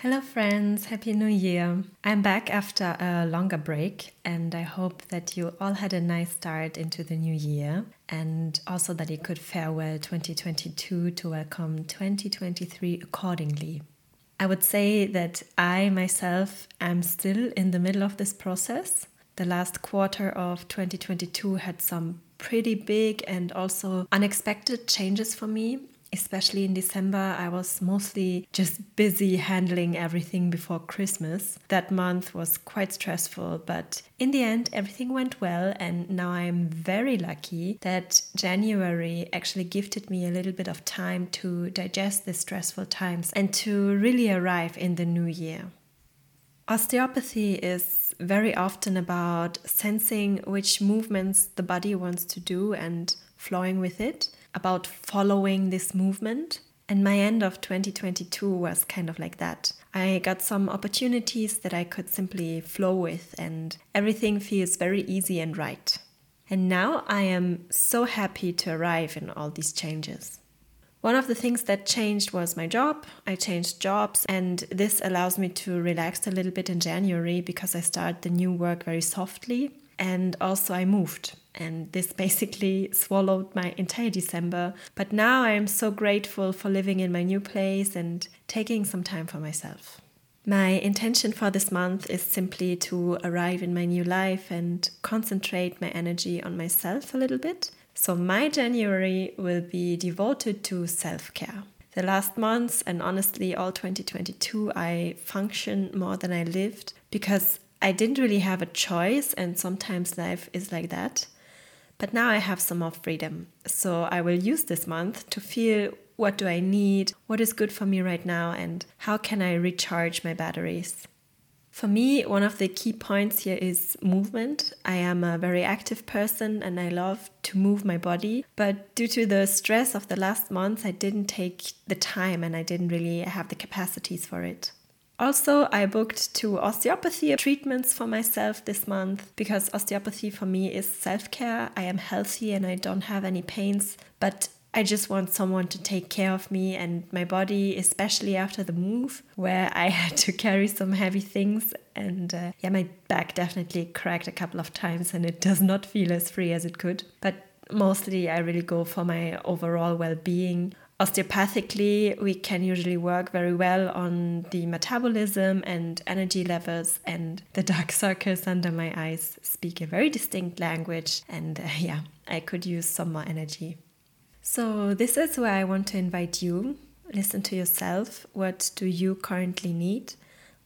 Hello, friends. Happy New Year. I'm back after a longer break, and I hope that you all had a nice start into the new year and also that you could farewell 2022 to welcome 2023 accordingly. I would say that I myself am still in the middle of this process. The last quarter of 2022 had some pretty big and also unexpected changes for me, especially in December, I was mostly just busy handling everything before Christmas. That month was quite stressful, but in the end, everything went well, and now I'm very lucky that January actually gifted me a little bit of time to digest the stressful times and to really arrive in the new year. Osteopathy is very often about sensing which movements the body wants to do and flowing with it about following this movement. And my end of 2022 was kind of like that. I got some opportunities that I could simply flow with, and everything feels very easy and right. And now I am so happy to arrive in all these changes. One of the things that changed was my job. I changed jobs, and this allows me to relax a little bit in January because I start the new work very softly. And also, I moved and this basically swallowed my entire December. But now I am so grateful for living in my new place and taking some time for myself. My intention for this month is simply to arrive in my new life and concentrate my energy on myself a little bit. So, my January will be devoted to self care. The last months and honestly, all 2022, I functioned more than I lived because I didn't really have a choice, and sometimes life is like that. But now I have some more freedom. So I will use this month to feel what do I need, what is good for me right now, and how can I recharge my batteries. For me, one of the key points here is movement. I am a very active person and I love to move my body. But due to the stress of the last months, I didn't take the time and I didn't really have the capacities for it. Also, I booked two osteopathy treatments for myself this month because osteopathy for me is self care. I am healthy and I don't have any pains, but I just want someone to take care of me and my body, especially after the move, where I had to carry some heavy things. And uh, yeah, my back definitely cracked a couple of times and it does not feel as free as it could. But mostly, I really go for my overall well being Osteopathically, we can usually work very well on the metabolism and energy levels, and the dark circles under my eyes speak a very distinct language. And uh, yeah, I could use some more energy. So, this is where I want to invite you. Listen to yourself. What do you currently need?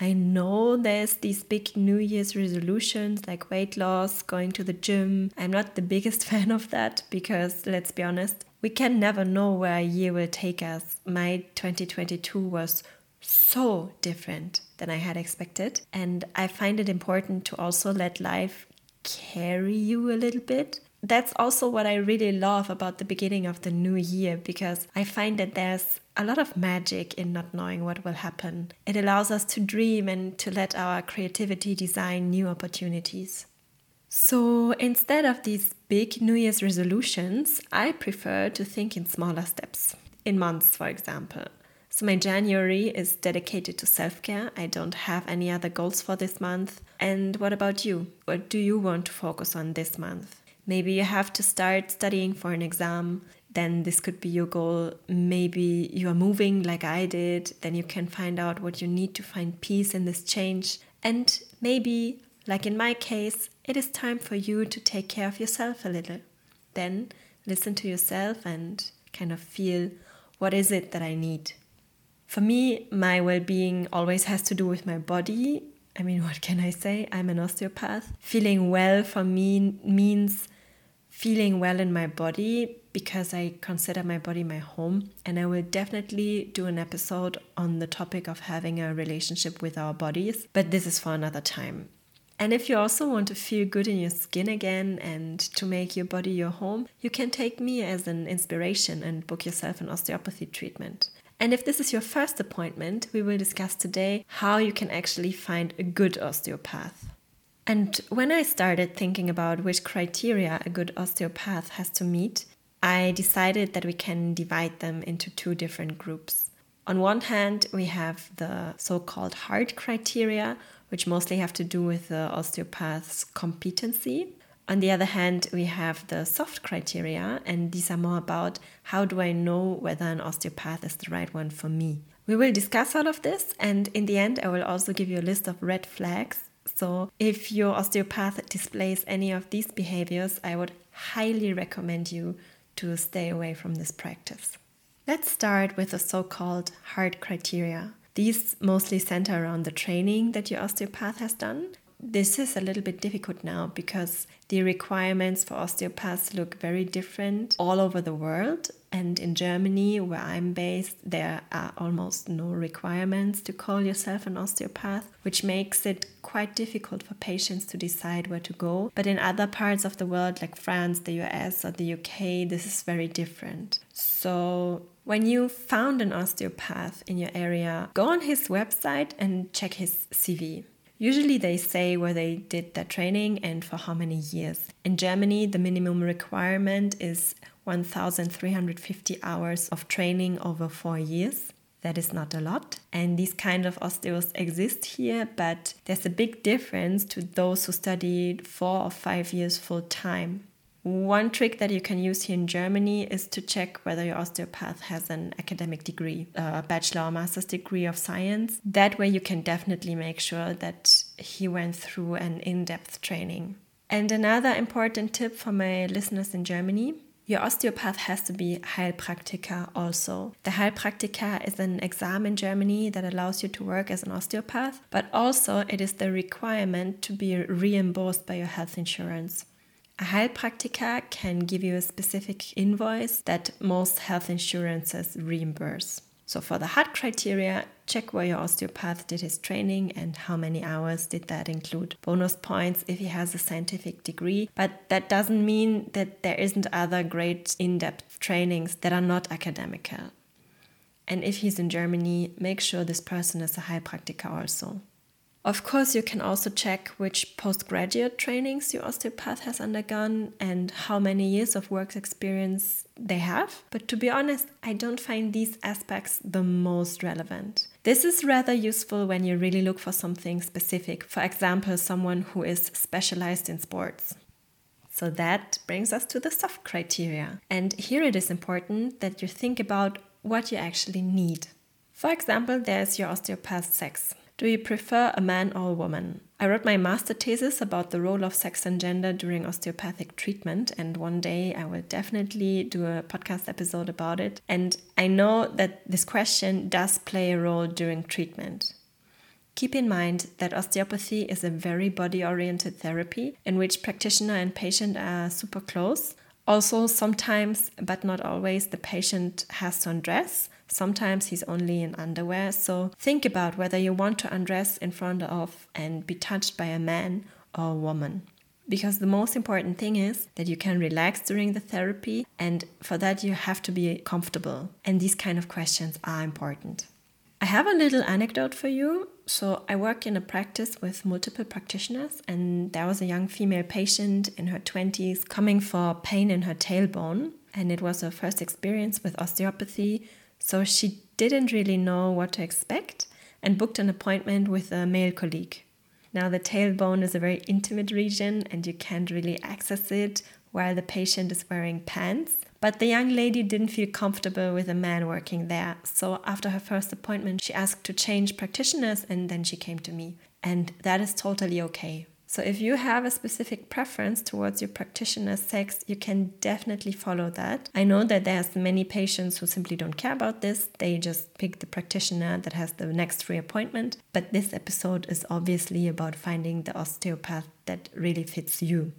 I know there's these big New Year's resolutions like weight loss, going to the gym. I'm not the biggest fan of that because, let's be honest, we can never know where a year will take us. My 2022 was so different than I had expected. And I find it important to also let life carry you a little bit. That's also what I really love about the beginning of the new year because I find that there's a lot of magic in not knowing what will happen. It allows us to dream and to let our creativity design new opportunities. So instead of these big New Year's resolutions, I prefer to think in smaller steps, in months, for example. So my January is dedicated to self care. I don't have any other goals for this month. And what about you? What do you want to focus on this month? Maybe you have to start studying for an exam. Then this could be your goal. Maybe you are moving like I did. Then you can find out what you need to find peace in this change. And maybe like in my case, it is time for you to take care of yourself a little. Then listen to yourself and kind of feel what is it that I need. For me, my well being always has to do with my body. I mean, what can I say? I'm an osteopath. Feeling well for me means feeling well in my body because I consider my body my home. And I will definitely do an episode on the topic of having a relationship with our bodies, but this is for another time. And if you also want to feel good in your skin again and to make your body your home, you can take me as an inspiration and book yourself an osteopathy treatment. And if this is your first appointment, we will discuss today how you can actually find a good osteopath. And when I started thinking about which criteria a good osteopath has to meet, I decided that we can divide them into two different groups. On one hand, we have the so called hard criteria, which mostly have to do with the osteopath's competency. On the other hand, we have the soft criteria, and these are more about how do I know whether an osteopath is the right one for me. We will discuss all of this, and in the end, I will also give you a list of red flags. So, if your osteopath displays any of these behaviors, I would highly recommend you to stay away from this practice. Let's start with the so called hard criteria. These mostly center around the training that your osteopath has done. This is a little bit difficult now because the requirements for osteopaths look very different all over the world. And in Germany, where I'm based, there are almost no requirements to call yourself an osteopath, which makes it quite difficult for patients to decide where to go. But in other parts of the world, like France, the US, or the UK, this is very different. So when you found an osteopath in your area, go on his website and check his CV. Usually they say where they did their training and for how many years. In Germany, the minimum requirement is 1,350 hours of training over four years. That is not a lot. And these kind of osteos exist here, but there's a big difference to those who studied four or five years full time. One trick that you can use here in Germany is to check whether your osteopath has an academic degree, a bachelor or master's degree of science. That way, you can definitely make sure that he went through an in depth training. And another important tip for my listeners in Germany your osteopath has to be Heilpraktiker also. The Heilpraktiker is an exam in Germany that allows you to work as an osteopath, but also it is the requirement to be reimbursed by your health insurance. A Heilpraktiker can give you a specific invoice that most health insurances reimburse. So for the hard criteria, check where your osteopath did his training and how many hours did that include. Bonus points if he has a scientific degree, but that doesn't mean that there isn't other great in-depth trainings that are not academical. And if he's in Germany, make sure this person is a Heilpraktiker also. Of course, you can also check which postgraduate trainings your osteopath has undergone and how many years of work experience they have. But to be honest, I don't find these aspects the most relevant. This is rather useful when you really look for something specific, for example, someone who is specialized in sports. So that brings us to the soft criteria. And here it is important that you think about what you actually need. For example, there's your osteopath sex. Do you prefer a man or a woman? I wrote my master thesis about the role of sex and gender during osteopathic treatment, and one day I will definitely do a podcast episode about it. And I know that this question does play a role during treatment. Keep in mind that osteopathy is a very body oriented therapy in which practitioner and patient are super close. Also, sometimes, but not always, the patient has to undress Sometimes he's only in underwear. So think about whether you want to undress in front of and be touched by a man or a woman. Because the most important thing is that you can relax during the therapy, and for that, you have to be comfortable. And these kind of questions are important. I have a little anecdote for you. So, I work in a practice with multiple practitioners, and there was a young female patient in her 20s coming for pain in her tailbone. And it was her first experience with osteopathy. So she didn't really know what to expect and booked an appointment with a male colleague. Now, the tailbone is a very intimate region and you can't really access it while the patient is wearing pants. But the young lady didn't feel comfortable with a man working there. So, after her first appointment, she asked to change practitioners and then she came to me. And that is totally okay. So, if you have a specific preference towards your practitioner's sex, you can definitely follow that. I know that there's many patients who simply don't care about this. They just pick the practitioner that has the next free appointment. But this episode is obviously about finding the osteopath that really fits you.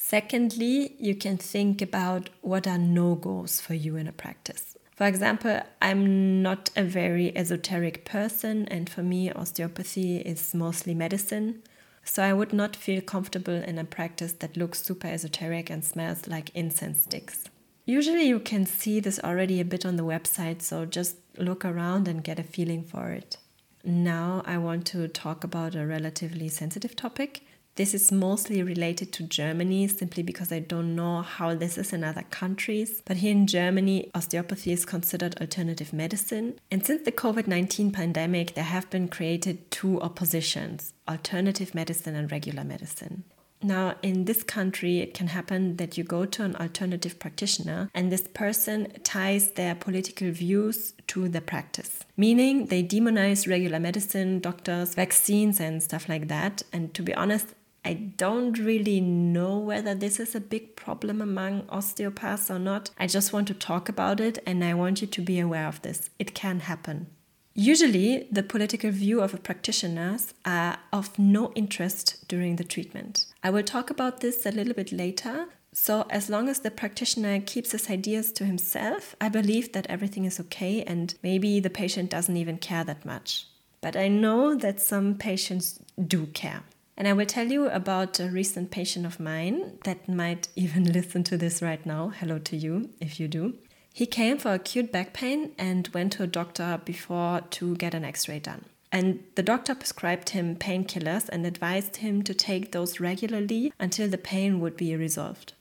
Secondly, you can think about what are no goals for you in a practice. For example, I'm not a very esoteric person, and for me, osteopathy is mostly medicine. So I would not feel comfortable in a practice that looks super esoteric and smells like incense sticks. Usually you can see this already a bit on the website, so just look around and get a feeling for it. Now I want to talk about a relatively sensitive topic This is mostly related to Germany simply because I don't know how this is in other countries. But here in Germany, osteopathy is considered alternative medicine. And since the COVID 19 pandemic, there have been created two oppositions alternative medicine and regular medicine. Now, in this country, it can happen that you go to an alternative practitioner and this person ties their political views to the practice, meaning they demonize regular medicine, doctors, vaccines, and stuff like that. And to be honest, I don't really know whether this is a big problem among osteopaths or not. I just want to talk about it and I want you to be aware of this. It can happen. Usually, the political view of a practitioner are of no interest during the treatment. I will talk about this a little bit later. So, as long as the practitioner keeps his ideas to himself, I believe that everything is okay and maybe the patient doesn't even care that much. But I know that some patients do care. And I will tell you about a recent patient of mine that might even listen to this right now. Hello to you if you do. He came for acute back pain and went to a doctor before to get an x ray done. And the doctor prescribed him painkillers and advised him to take those regularly until the pain would be resolved.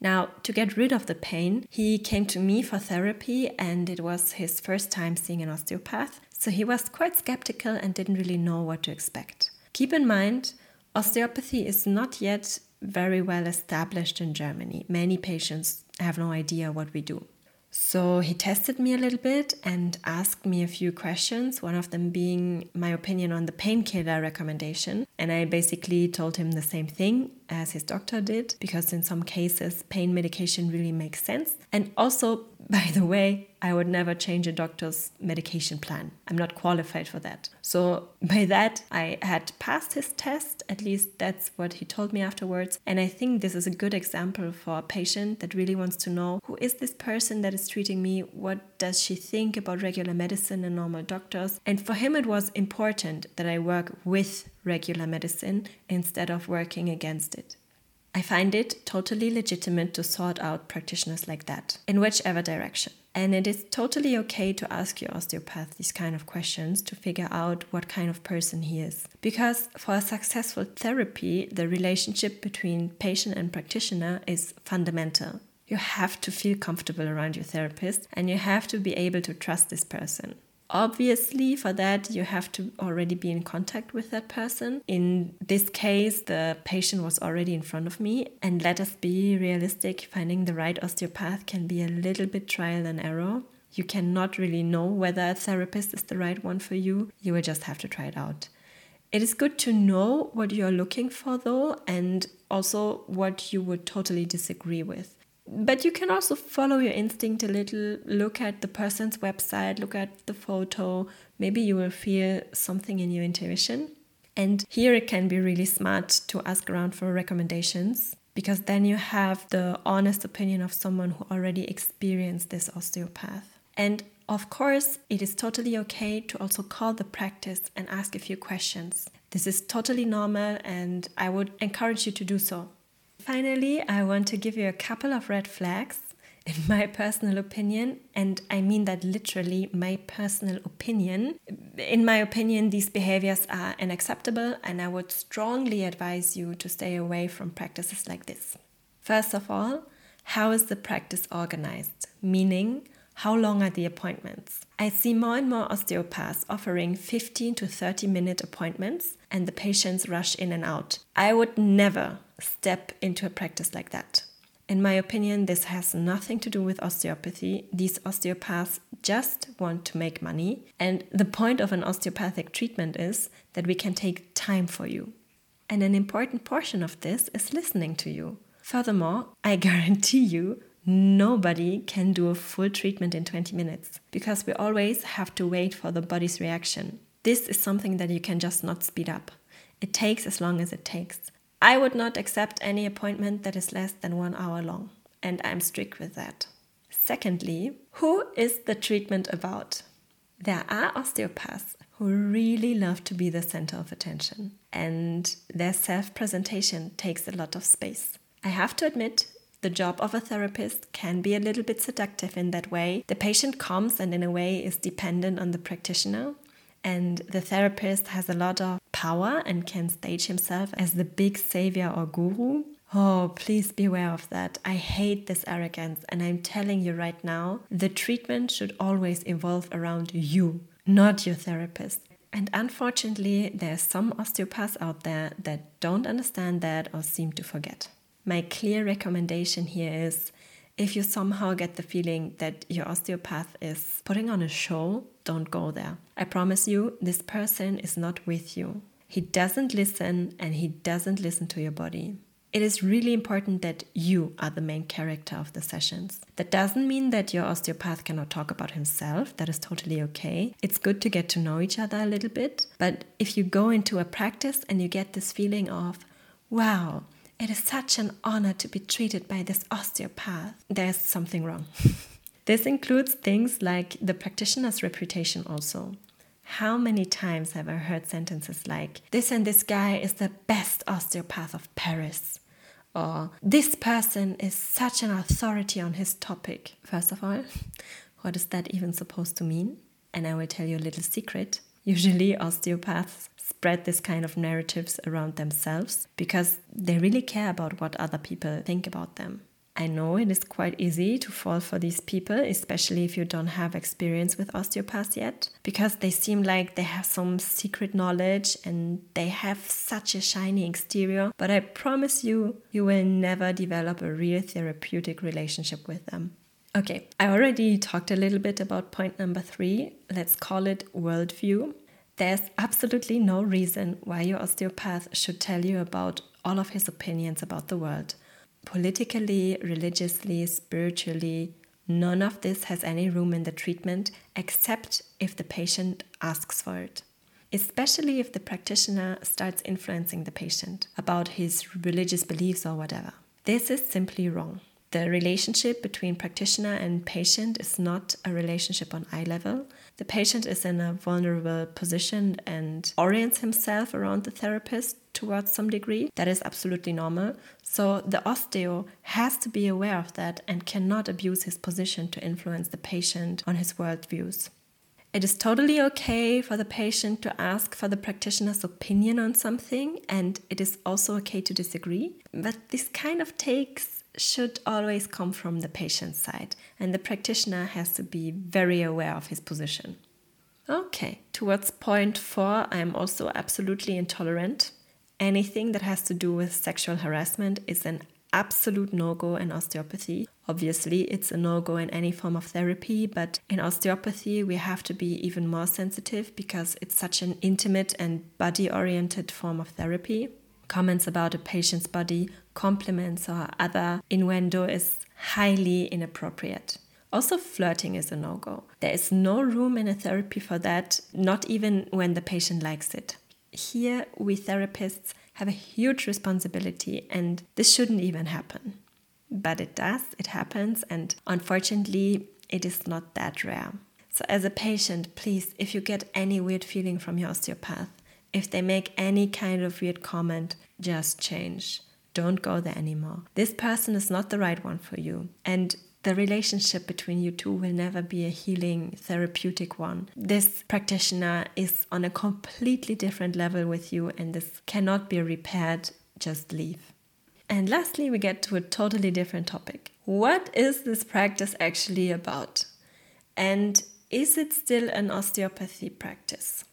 Now, to get rid of the pain, he came to me for therapy, and it was his first time seeing an osteopath, so he was quite skeptical and didn't really know what to expect. Keep in mind, Osteopathy is not yet very well established in Germany. Many patients have no idea what we do. So he tested me a little bit and asked me a few questions, one of them being my opinion on the painkiller recommendation. And I basically told him the same thing as his doctor did, because in some cases, pain medication really makes sense. And also, by the way, I would never change a doctor's medication plan. I'm not qualified for that. So, by that, I had passed his test, at least that's what he told me afterwards. And I think this is a good example for a patient that really wants to know who is this person that is treating me? What does she think about regular medicine and normal doctors? And for him, it was important that I work with regular medicine instead of working against it. I find it totally legitimate to sort out practitioners like that, in whichever direction. And it is totally okay to ask your osteopath these kind of questions to figure out what kind of person he is. Because for a successful therapy, the relationship between patient and practitioner is fundamental. You have to feel comfortable around your therapist and you have to be able to trust this person. Obviously, for that, you have to already be in contact with that person. In this case, the patient was already in front of me. And let us be realistic finding the right osteopath can be a little bit trial and error. You cannot really know whether a therapist is the right one for you. You will just have to try it out. It is good to know what you're looking for, though, and also what you would totally disagree with but you can also follow your instinct a little, look at the person's website, look at the photo. Maybe you will feel something in your intuition. And here it can be really smart to ask around for recommendations because then you have the honest opinion of someone who already experienced this osteopath. And of course, it is totally okay to also call the practice and ask a few questions. This is totally normal, and I would encourage you to do so. Finally, I want to give you a couple of red flags, in my personal opinion, and I mean that literally my personal opinion. In my opinion, these behaviors are unacceptable, and I would strongly advise you to stay away from practices like this. First of all, how is the practice organized? Meaning, how long are the appointments? I see more and more osteopaths offering 15 to 30 minute appointments, and the patients rush in and out. I would never step into a practice like that. In my opinion, this has nothing to do with osteopathy. These osteopaths just want to make money. And the point of an osteopathic treatment is that we can take time for you. And an important portion of this is listening to you. Furthermore, I guarantee you, nobody can do a full treatment in 20 minutes because we always have to wait for the body's reaction. This is something that you can just not speed up. It takes as long as it takes. I would not accept any appointment that is less than one hour long, and I'm strict with that. Secondly, who is the treatment about? There are osteopaths who really love to be the center of attention, and their self presentation takes a lot of space. I have to admit, the job of a therapist can be a little bit seductive in that way. The patient comes and, in a way, is dependent on the practitioner, and the therapist has a lot of power and can stage himself as the big savior or guru. Oh, please beware of that. I hate this arrogance, and I'm telling you right now the treatment should always evolve around you, not your therapist. And unfortunately, there are some osteopaths out there that don't understand that or seem to forget. My clear recommendation here is if you somehow get the feeling that your osteopath is putting on a show, don't go there. I promise you, this person is not with you. He doesn't listen and he doesn't listen to your body. It is really important that you are the main character of the sessions. That doesn't mean that your osteopath cannot talk about himself. That is totally okay. It's good to get to know each other a little bit. But if you go into a practice and you get this feeling of, wow, it is such an honor to be treated by this osteopath. There's something wrong. this includes things like the practitioner's reputation, also. How many times have I heard sentences like, This and this guy is the best osteopath of Paris? Or, This person is such an authority on his topic. First of all, what is that even supposed to mean? And I will tell you a little secret. Usually, osteopaths spread this kind of narratives around themselves because they really care about what other people think about them. I know it is quite easy to fall for these people, especially if you don't have experience with osteopaths yet, because they seem like they have some secret knowledge and they have such a shiny exterior. But I promise you, you will never develop a real therapeutic relationship with them. Okay, I already talked a little bit about point number three. Let's call it worldview. There's absolutely no reason why your osteopath should tell you about all of his opinions about the world. Politically, religiously, spiritually, none of this has any room in the treatment except if the patient asks for it. Especially if the practitioner starts influencing the patient about his religious beliefs or whatever. This is simply wrong. The relationship between practitioner and patient is not a relationship on eye level. The patient is in a vulnerable position and orients himself around the therapist towards some degree. That is absolutely normal. So the osteo has to be aware of that and cannot abuse his position to influence the patient on his worldviews. It is totally okay for the patient to ask for the practitioner's opinion on something, and it is also okay to disagree. But this kind of takes should always come from the patient's side, and the practitioner has to be very aware of his position. Okay, towards point four, I am also absolutely intolerant. Anything that has to do with sexual harassment is an absolute no go in osteopathy. Obviously, it's a no go in any form of therapy, but in osteopathy, we have to be even more sensitive because it's such an intimate and body oriented form of therapy comments about a patient's body, compliments, or other innuendo is highly inappropriate. Also, flirting is a no go. There is no room in a therapy for that, not even when the patient likes it. Here, we therapists have a huge responsibility, and this shouldn't even happen. But it does, it happens, and unfortunately, it is not that rare. So, as a patient, please, if you get any weird feeling from your osteopath, if they make any kind of weird comment, just change. Don't go there anymore. This person is not the right one for you. And the relationship between you two will never be a healing, therapeutic one. This practitioner is on a completely different level with you, and this cannot be repaired. Just leave. And lastly, we get to a totally different topic. What is this practice actually about? And is it still an osteopathy practice?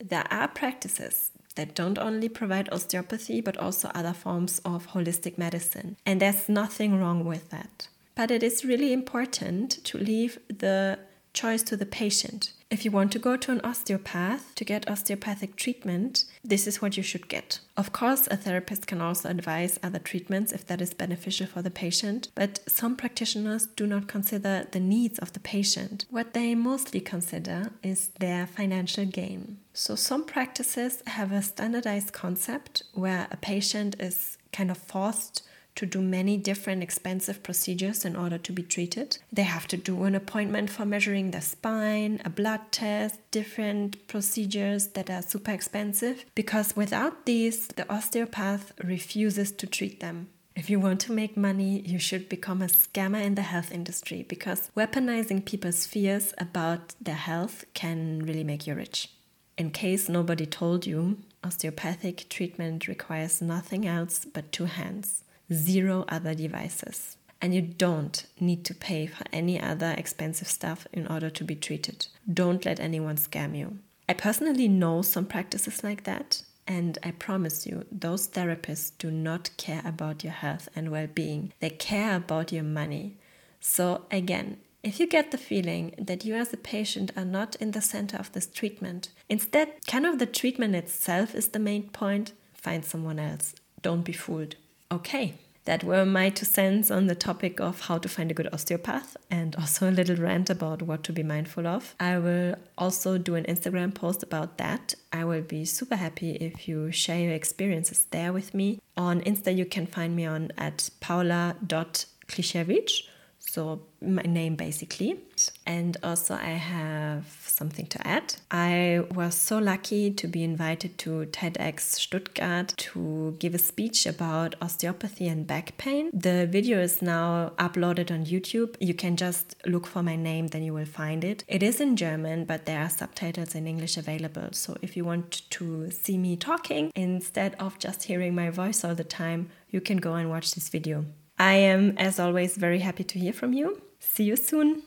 There are practices that don't only provide osteopathy but also other forms of holistic medicine. And there's nothing wrong with that. But it is really important to leave the choice to the patient. If you want to go to an osteopath to get osteopathic treatment, this is what you should get. Of course, a therapist can also advise other treatments if that is beneficial for the patient, but some practitioners do not consider the needs of the patient. What they mostly consider is their financial gain. So, some practices have a standardized concept where a patient is kind of forced to do many different expensive procedures in order to be treated. They have to do an appointment for measuring the spine, a blood test, different procedures that are super expensive, because without these, the osteopath refuses to treat them. If you want to make money, you should become a scammer in the health industry because weaponizing people's fears about their health can really make you rich. In case nobody told you, osteopathic treatment requires nothing else but two hands, zero other devices. And you don't need to pay for any other expensive stuff in order to be treated. Don't let anyone scam you. I personally know some practices like that, and I promise you, those therapists do not care about your health and well being. They care about your money. So, again, if you get the feeling that you as a patient are not in the center of this treatment, instead, kind of the treatment itself is the main point, find someone else. Don't be fooled. Okay, that were my two cents on the topic of how to find a good osteopath and also a little rant about what to be mindful of. I will also do an Instagram post about that. I will be super happy if you share your experiences there with me. On Insta, you can find me on at paula.klisiewicz so my name basically. And also, I have something to add. I was so lucky to be invited to TEDx Stuttgart to give a speech about osteopathy and back pain. The video is now uploaded on YouTube. You can just look for my name, then you will find it. It is in German, but there are subtitles in English available. So if you want to see me talking instead of just hearing my voice all the time, you can go and watch this video. I am, as always, very happy to hear from you. See you soon.